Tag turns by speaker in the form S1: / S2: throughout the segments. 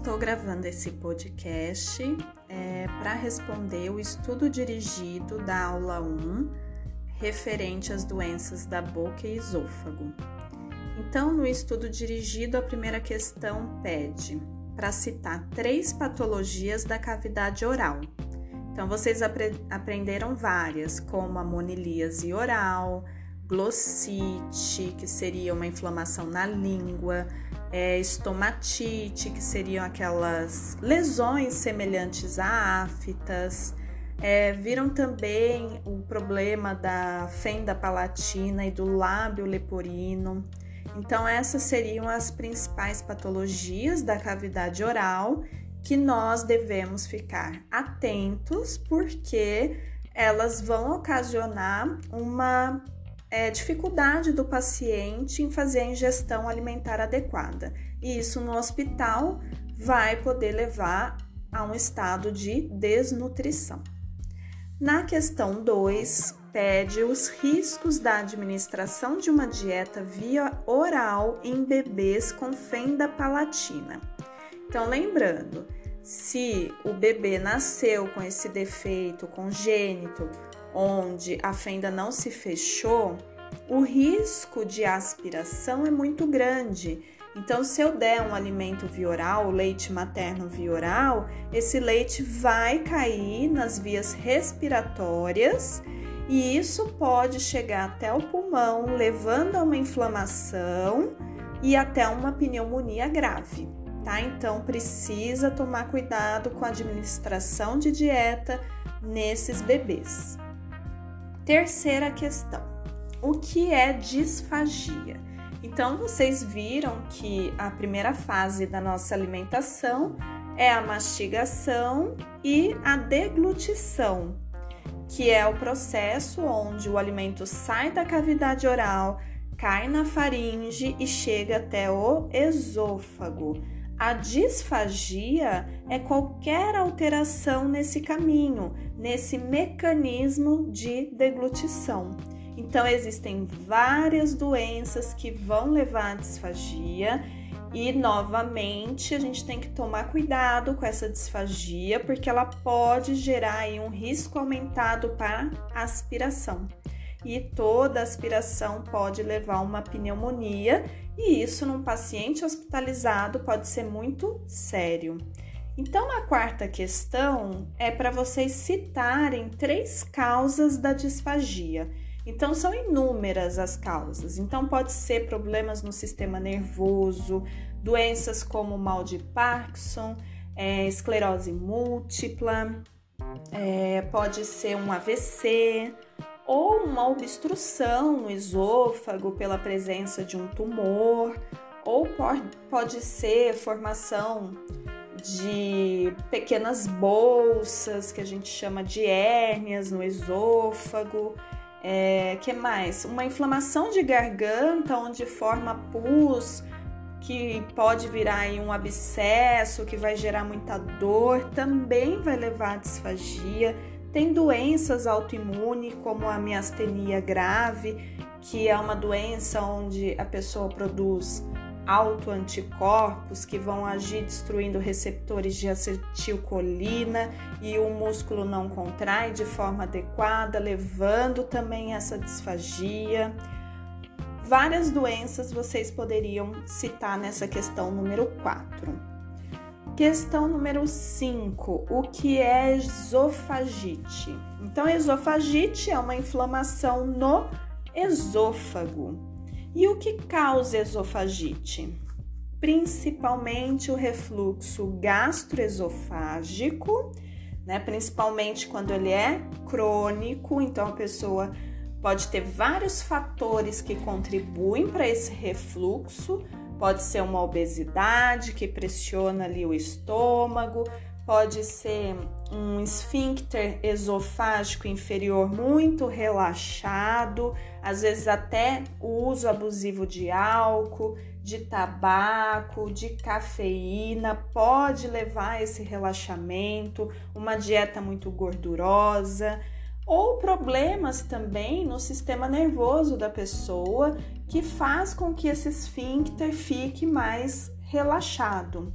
S1: estou gravando esse podcast é, para responder o estudo dirigido da aula 1 referente às doenças da boca e esôfago. Então, no estudo dirigido, a primeira questão pede para citar três patologias da cavidade oral. Então, vocês apre aprenderam várias, como a monilíase oral, glossite, que seria uma inflamação na língua, é, estomatite, que seriam aquelas lesões semelhantes a aftas. É, viram também o problema da fenda palatina e do lábio leporino. Então, essas seriam as principais patologias da cavidade oral que nós devemos ficar atentos, porque elas vão ocasionar uma é, dificuldade do paciente em fazer a ingestão alimentar adequada. E isso no hospital vai poder levar a um estado de desnutrição. Na questão 2, pede os riscos da administração de uma dieta via oral em bebês com fenda palatina. Então, lembrando, se o bebê nasceu com esse defeito congênito onde a fenda não se fechou, o risco de aspiração é muito grande. Então, se eu der um alimento via oral, leite materno via oral, esse leite vai cair nas vias respiratórias e isso pode chegar até o pulmão, levando a uma inflamação e até uma pneumonia grave, tá? Então, precisa tomar cuidado com a administração de dieta nesses bebês. Terceira questão: o que é disfagia? Então, vocês viram que a primeira fase da nossa alimentação é a mastigação e a deglutição, que é o processo onde o alimento sai da cavidade oral, cai na faringe e chega até o esôfago. A disfagia é qualquer alteração nesse caminho, nesse mecanismo de deglutição. Então, existem várias doenças que vão levar à disfagia e, novamente, a gente tem que tomar cuidado com essa disfagia, porque ela pode gerar um risco aumentado para aspiração e toda aspiração pode levar a uma pneumonia, e isso num paciente hospitalizado pode ser muito sério. Então, na quarta questão é para vocês citarem três causas da disfagia. Então, são inúmeras as causas. Então, pode ser problemas no sistema nervoso, doenças como mal de Parkinson, é, esclerose múltipla, é, pode ser um AVC, ou uma obstrução no esôfago pela presença de um tumor, ou pode ser formação de pequenas bolsas que a gente chama de hérnias no esôfago. É, que mais? Uma inflamação de garganta onde forma pus que pode virar aí um abscesso que vai gerar muita dor, também vai levar à disfagia. Tem doenças autoimunes, como a miastenia grave, que é uma doença onde a pessoa produz autoanticorpos que vão agir destruindo receptores de acetilcolina e o músculo não contrai de forma adequada, levando também essa disfagia. Várias doenças vocês poderiam citar nessa questão número 4. Questão número 5. O que é esofagite? Então, esofagite é uma inflamação no esôfago. E o que causa esofagite? Principalmente o refluxo gastroesofágico, né? Principalmente quando ele é crônico, então a pessoa pode ter vários fatores que contribuem para esse refluxo, Pode ser uma obesidade que pressiona ali o estômago, pode ser um esfíncter esofágico inferior muito relaxado, às vezes até o uso abusivo de álcool, de tabaco, de cafeína pode levar a esse relaxamento, uma dieta muito gordurosa ou problemas também no sistema nervoso da pessoa que faz com que esse esfíncter fique mais relaxado.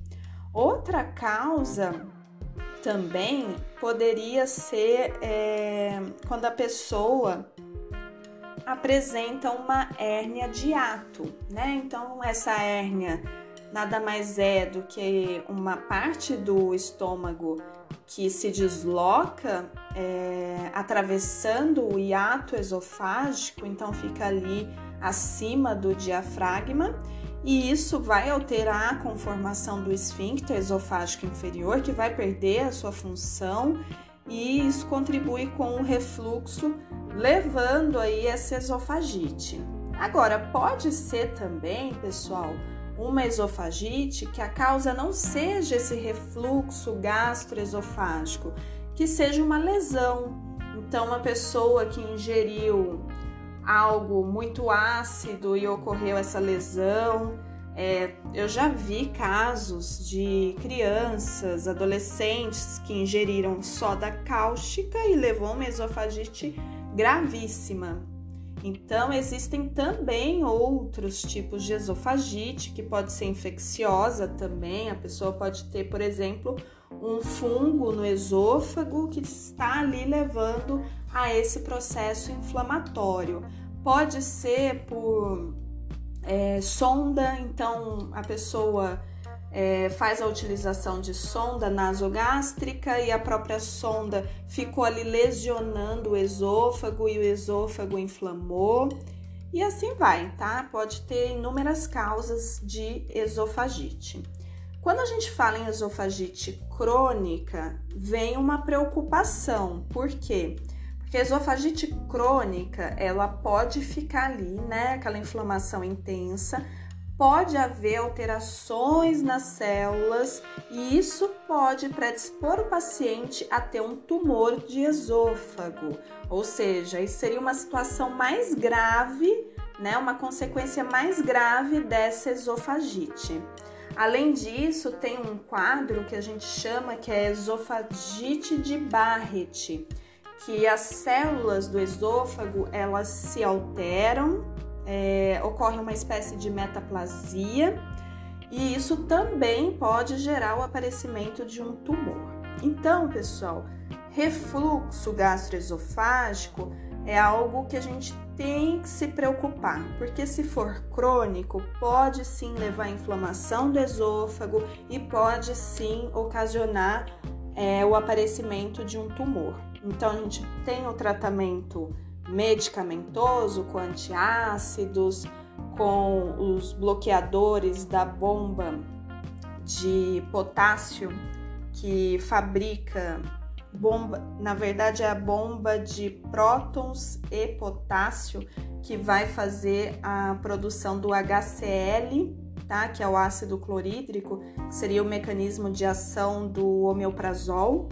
S1: Outra causa também poderia ser é, quando a pessoa apresenta uma hérnia de ato, né? Então, essa hérnia nada mais é do que uma parte do estômago que se desloca é, atravessando o hiato esofágico, então fica ali acima do diafragma, e isso vai alterar a conformação do esfíncter esofágico inferior, que vai perder a sua função, e isso contribui com o refluxo, levando aí essa esofagite. Agora, pode ser também, pessoal, uma esofagite que a causa não seja esse refluxo gastroesofágico, que seja uma lesão. Então, uma pessoa que ingeriu algo muito ácido e ocorreu essa lesão. É, eu já vi casos de crianças, adolescentes que ingeriram soda cáustica e levou uma esofagite gravíssima. Então, existem também outros tipos de esofagite que pode ser infecciosa também. A pessoa pode ter, por exemplo, um fungo no esôfago que está ali levando a esse processo inflamatório. Pode ser por é, sonda, então a pessoa é, faz a utilização de sonda nasogástrica e a própria sonda ficou ali lesionando o esôfago e o esôfago inflamou. E assim vai, tá? Pode ter inúmeras causas de esofagite. Quando a gente fala em esofagite crônica, vem uma preocupação. Por quê? Porque a esofagite crônica, ela pode ficar ali, né? Aquela inflamação intensa, pode haver alterações nas células e isso pode predispor o paciente a ter um tumor de esôfago, ou seja, isso seria uma situação mais grave, né, uma consequência mais grave dessa esofagite. Além disso, tem um quadro que a gente chama que é esofagite de Barrett, que as células do esôfago elas se alteram é, ocorre uma espécie de metaplasia e isso também pode gerar o aparecimento de um tumor. Então, pessoal, refluxo gastroesofágico é algo que a gente tem que se preocupar, porque se for crônico, pode sim levar inflamação do esôfago e pode sim ocasionar é, o aparecimento de um tumor. Então, a gente tem o tratamento medicamentoso, com antiácidos, com os bloqueadores da bomba de potássio que fabrica bomba, na verdade é a bomba de prótons e potássio que vai fazer a produção do HCl, tá? Que é o ácido clorídrico, seria o mecanismo de ação do omeprazol.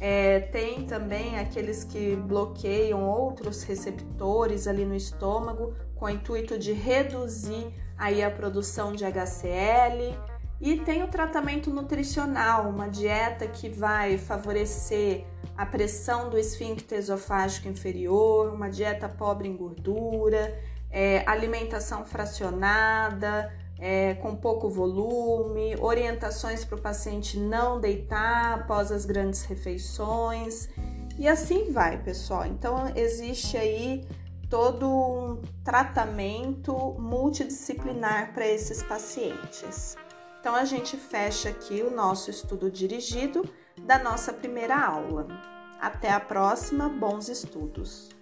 S1: É, tem também aqueles que bloqueiam outros receptores ali no estômago com o intuito de reduzir aí a produção de HCl. E tem o tratamento nutricional, uma dieta que vai favorecer a pressão do esfíncter esofágico inferior, uma dieta pobre em gordura, é, alimentação fracionada, é, com pouco volume, orientações para o paciente não deitar após as grandes refeições e assim vai, pessoal. Então, existe aí todo um tratamento multidisciplinar para esses pacientes. Então, a gente fecha aqui o nosso estudo dirigido da nossa primeira aula. Até a próxima, bons estudos!